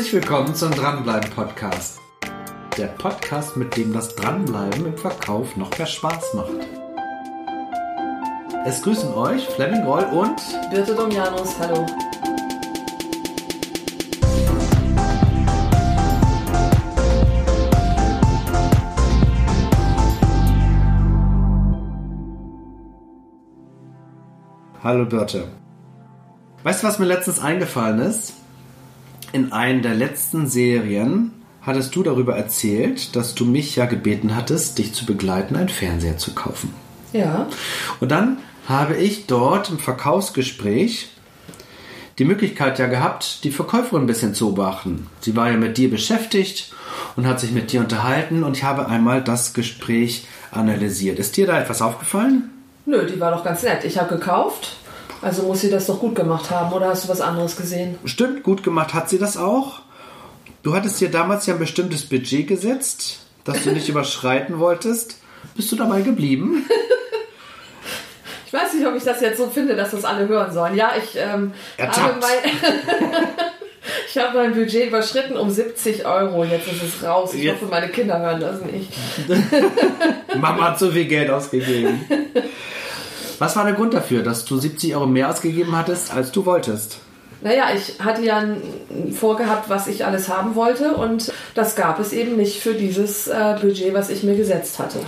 Herzlich willkommen zum Dranbleiben Podcast. Der Podcast, mit dem das Dranbleiben im Verkauf noch mehr Spaß macht. Es grüßen euch Fleming Roll und Birte Domianus, hallo. Hallo Birte. Weißt du, was mir letztens eingefallen ist? In einer der letzten Serien hattest du darüber erzählt, dass du mich ja gebeten hattest, dich zu begleiten, einen Fernseher zu kaufen. Ja. Und dann habe ich dort im Verkaufsgespräch die Möglichkeit ja gehabt, die Verkäuferin ein bisschen zu beobachten. Sie war ja mit dir beschäftigt und hat sich mit dir unterhalten und ich habe einmal das Gespräch analysiert. Ist dir da etwas aufgefallen? Nö, die war doch ganz nett. Ich habe gekauft, also muss sie das doch gut gemacht haben. Oder hast du was anderes gesehen? Stimmt, gut gemacht hat sie das auch. Du hattest dir damals ja ein bestimmtes Budget gesetzt, das du nicht überschreiten wolltest. Bist du dabei geblieben? Ich weiß nicht, ob ich das jetzt so finde, dass das alle hören sollen. Ja, ich ähm, habe mein, ich habe mein Budget überschritten um 70 Euro. Jetzt ist es raus. Ich Jetzt- hoffe, meine Kinder hören das nicht. Mama hat so viel Geld ausgegeben. Was war der Grund dafür, dass du 70 Euro mehr ausgegeben hattest, als du wolltest? Naja, ich hatte ja vorgehabt, was ich alles haben wollte und das gab es eben nicht für dieses äh, Budget, was ich mir gesetzt hatte.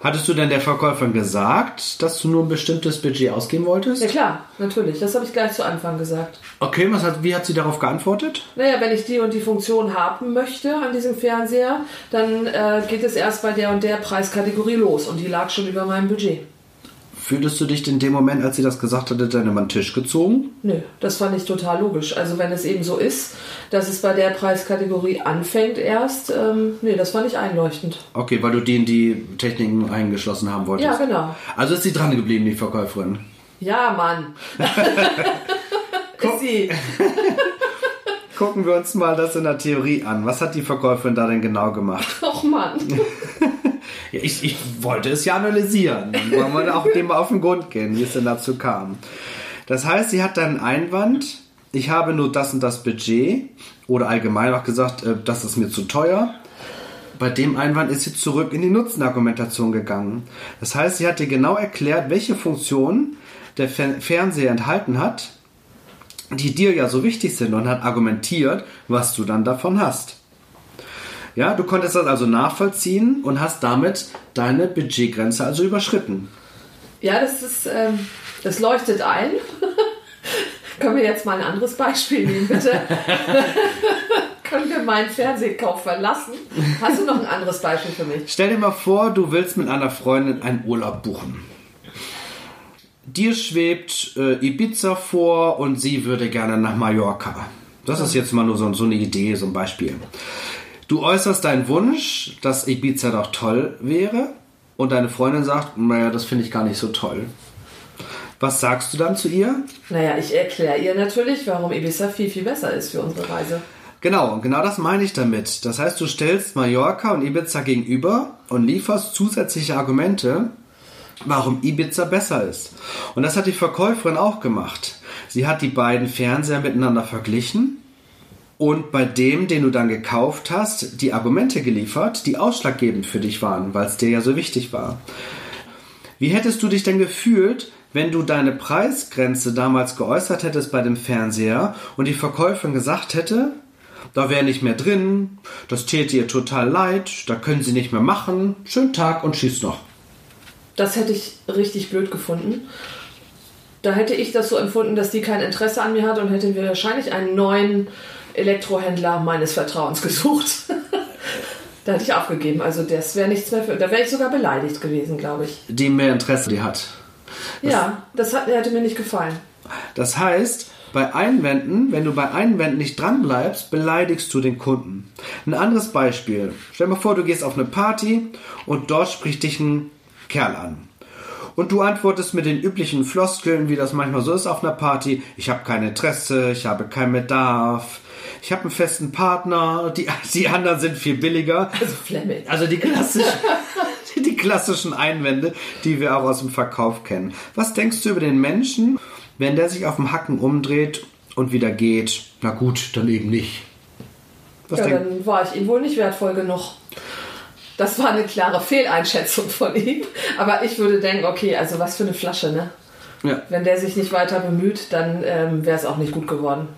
Hattest du denn der Verkäuferin gesagt, dass du nur ein bestimmtes Budget ausgeben wolltest? Ja klar, natürlich. Das habe ich gleich zu Anfang gesagt. Okay, was hat, wie hat sie darauf geantwortet? Naja, wenn ich die und die Funktion haben möchte an diesem Fernseher, dann äh, geht es erst bei der und der Preiskategorie los und die lag schon über meinem Budget. Fühltest du dich in dem Moment, als sie das gesagt hatte, dann über den Tisch gezogen? Nö, das fand ich total logisch. Also wenn es eben so ist, dass es bei der Preiskategorie anfängt erst, ähm, nee, das fand ich einleuchtend. Okay, weil du die in die Techniken eingeschlossen haben wolltest. Ja, genau. Also ist sie dran geblieben, die Verkäuferin. Ja, Mann. ist sie. Gucken wir uns mal das in der Theorie an. Was hat die Verkäuferin da denn genau gemacht? Och Mann. Ja, ich, ich wollte es ja analysieren. Wollen wir auch dem auf den Grund gehen, wie es denn dazu kam. Das heißt, sie hat dann einen Einwand, ich habe nur das und das Budget oder allgemein auch gesagt, äh, das ist mir zu teuer. Bei dem Einwand ist sie zurück in die Nutzenargumentation gegangen. Das heißt, sie hat dir genau erklärt, welche Funktionen der Fer Fernseher enthalten hat, die dir ja so wichtig sind und hat argumentiert, was du dann davon hast. Ja, du konntest das also nachvollziehen und hast damit deine Budgetgrenze also überschritten. Ja, das ist, ähm, das leuchtet ein. Können wir jetzt mal ein anderes Beispiel nehmen, bitte? Können wir meinen Fernsehkauf verlassen? Hast du noch ein anderes Beispiel für mich? Stell dir mal vor, du willst mit einer Freundin einen Urlaub buchen. Dir schwebt äh, Ibiza vor und sie würde gerne nach Mallorca. Das ist jetzt mal nur so, so eine Idee, so ein Beispiel. Du äußerst deinen Wunsch, dass Ibiza doch toll wäre und deine Freundin sagt, naja, das finde ich gar nicht so toll. Was sagst du dann zu ihr? Naja, ich erkläre ihr natürlich, warum Ibiza viel, viel besser ist für unsere Reise. Genau, genau das meine ich damit. Das heißt, du stellst Mallorca und Ibiza gegenüber und lieferst zusätzliche Argumente, warum Ibiza besser ist. Und das hat die Verkäuferin auch gemacht. Sie hat die beiden Fernseher miteinander verglichen und bei dem, den du dann gekauft hast, die Argumente geliefert, die ausschlaggebend für dich waren, weil es dir ja so wichtig war. Wie hättest du dich denn gefühlt, wenn du deine Preisgrenze damals geäußert hättest bei dem Fernseher und die Verkäuferin gesagt hätte, da wäre nicht mehr drin, das täte ihr total leid, da können sie nicht mehr machen, schönen Tag und schieß noch. Das hätte ich richtig blöd gefunden. Da hätte ich das so empfunden, dass die kein Interesse an mir hat und hätte mir wahrscheinlich einen neuen Elektrohändler meines Vertrauens gesucht. da hätte ich aufgegeben. Also das wäre nichts mehr für. Da wäre ich sogar beleidigt gewesen, glaube ich. Die mehr Interesse die hat. ja, das hat, hätte mir nicht gefallen. Das heißt, bei Einwänden, wenn du bei Einwänden nicht dran bleibst, beleidigst du den Kunden. Ein anderes Beispiel. Stell dir mal vor, du gehst auf eine Party und dort spricht dich ein Kerl an. Und du antwortest mit den üblichen Floskeln, wie das manchmal so ist auf einer Party. Ich habe kein Interesse, ich habe keinen Bedarf, ich habe einen festen Partner, die, die anderen sind viel billiger. Also Flemming. Also die klassischen, die klassischen Einwände, die wir auch aus dem Verkauf kennen. Was denkst du über den Menschen, wenn der sich auf dem Hacken umdreht und wieder geht? Na gut, dann eben nicht. Was ja, dann war ich ihm wohl nicht wertvoll genug. Das war eine klare Fehleinschätzung von ihm. Aber ich würde denken, okay, also was für eine Flasche, ne? Ja. Wenn der sich nicht weiter bemüht, dann ähm, wäre es auch nicht gut geworden.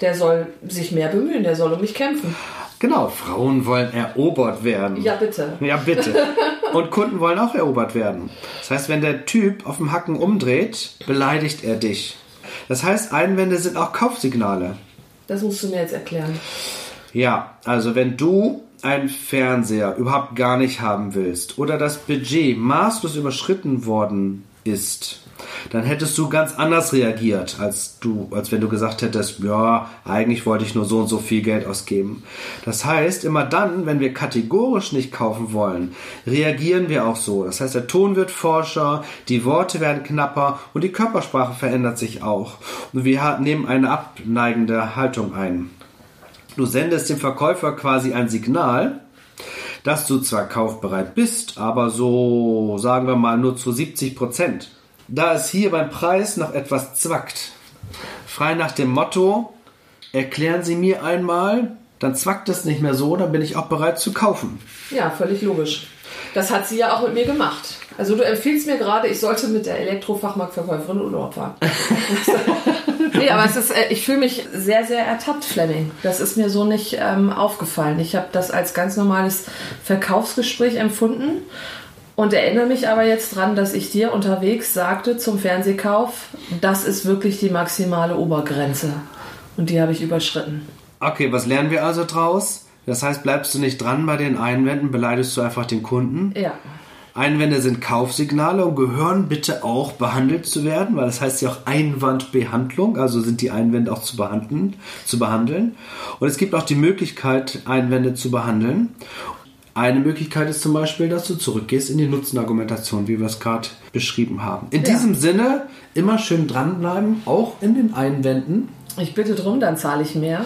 Der soll sich mehr bemühen, der soll um mich kämpfen. Genau, Frauen wollen erobert werden. Ja, bitte. Ja, bitte. Und Kunden wollen auch erobert werden. Das heißt, wenn der Typ auf dem Hacken umdreht, beleidigt er dich. Das heißt, Einwände sind auch Kaufsignale. Das musst du mir jetzt erklären. Ja, also wenn du einen Fernseher überhaupt gar nicht haben willst oder das Budget maßlos überschritten worden ist, dann hättest du ganz anders reagiert, als du, als wenn du gesagt hättest, ja, eigentlich wollte ich nur so und so viel Geld ausgeben. Das heißt, immer dann, wenn wir kategorisch nicht kaufen wollen, reagieren wir auch so. Das heißt, der Ton wird forscher, die Worte werden knapper und die Körpersprache verändert sich auch. Und wir nehmen eine abneigende Haltung ein. Du sendest dem Verkäufer quasi ein Signal, dass du zwar kaufbereit bist, aber so, sagen wir mal, nur zu 70 Prozent. Da es hier beim Preis noch etwas zwackt, frei nach dem Motto, erklären Sie mir einmal, dann zwackt es nicht mehr so, dann bin ich auch bereit zu kaufen. Ja, völlig logisch. Das hat sie ja auch mit mir gemacht. Also du empfiehlst mir gerade, ich sollte mit der Elektrofachmarktverkäuferin in Urlaub fahren. nee, aber es ist, äh, ich fühle mich sehr, sehr ertappt, Fleming. Das ist mir so nicht ähm, aufgefallen. Ich habe das als ganz normales Verkaufsgespräch empfunden und erinnere mich aber jetzt dran, dass ich dir unterwegs sagte zum Fernsehkauf, das ist wirklich die maximale Obergrenze. Und die habe ich überschritten. Okay, was lernen wir also draus? Das heißt, bleibst du nicht dran bei den Einwänden, beleidigst du einfach den Kunden? Ja. Einwände sind Kaufsignale und gehören bitte auch behandelt zu werden, weil das heißt ja auch Einwandbehandlung, also sind die Einwände auch zu behandeln, zu behandeln. Und es gibt auch die Möglichkeit, Einwände zu behandeln. Eine Möglichkeit ist zum Beispiel, dass du zurückgehst in die Nutzenargumentation, wie wir es gerade beschrieben haben. In Ja. diesem Sinne immer schön dranbleiben, auch in den Einwänden. Ich bitte drum, dann zahle ich mehr.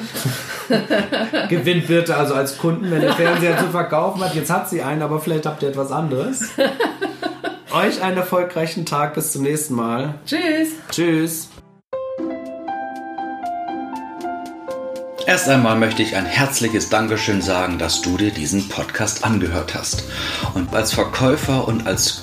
Gewinnt bitte also als Kunden, wenn der Fernseher zu verkaufen hat. Jetzt hat sie einen, aber vielleicht habt ihr etwas anderes. Euch einen erfolgreichen Tag. Bis zum nächsten Mal. Tschüss. Tschüss. Erst einmal möchte ich ein herzliches Dankeschön sagen, dass du dir diesen Podcast angehört hast. Und als Verkäufer und als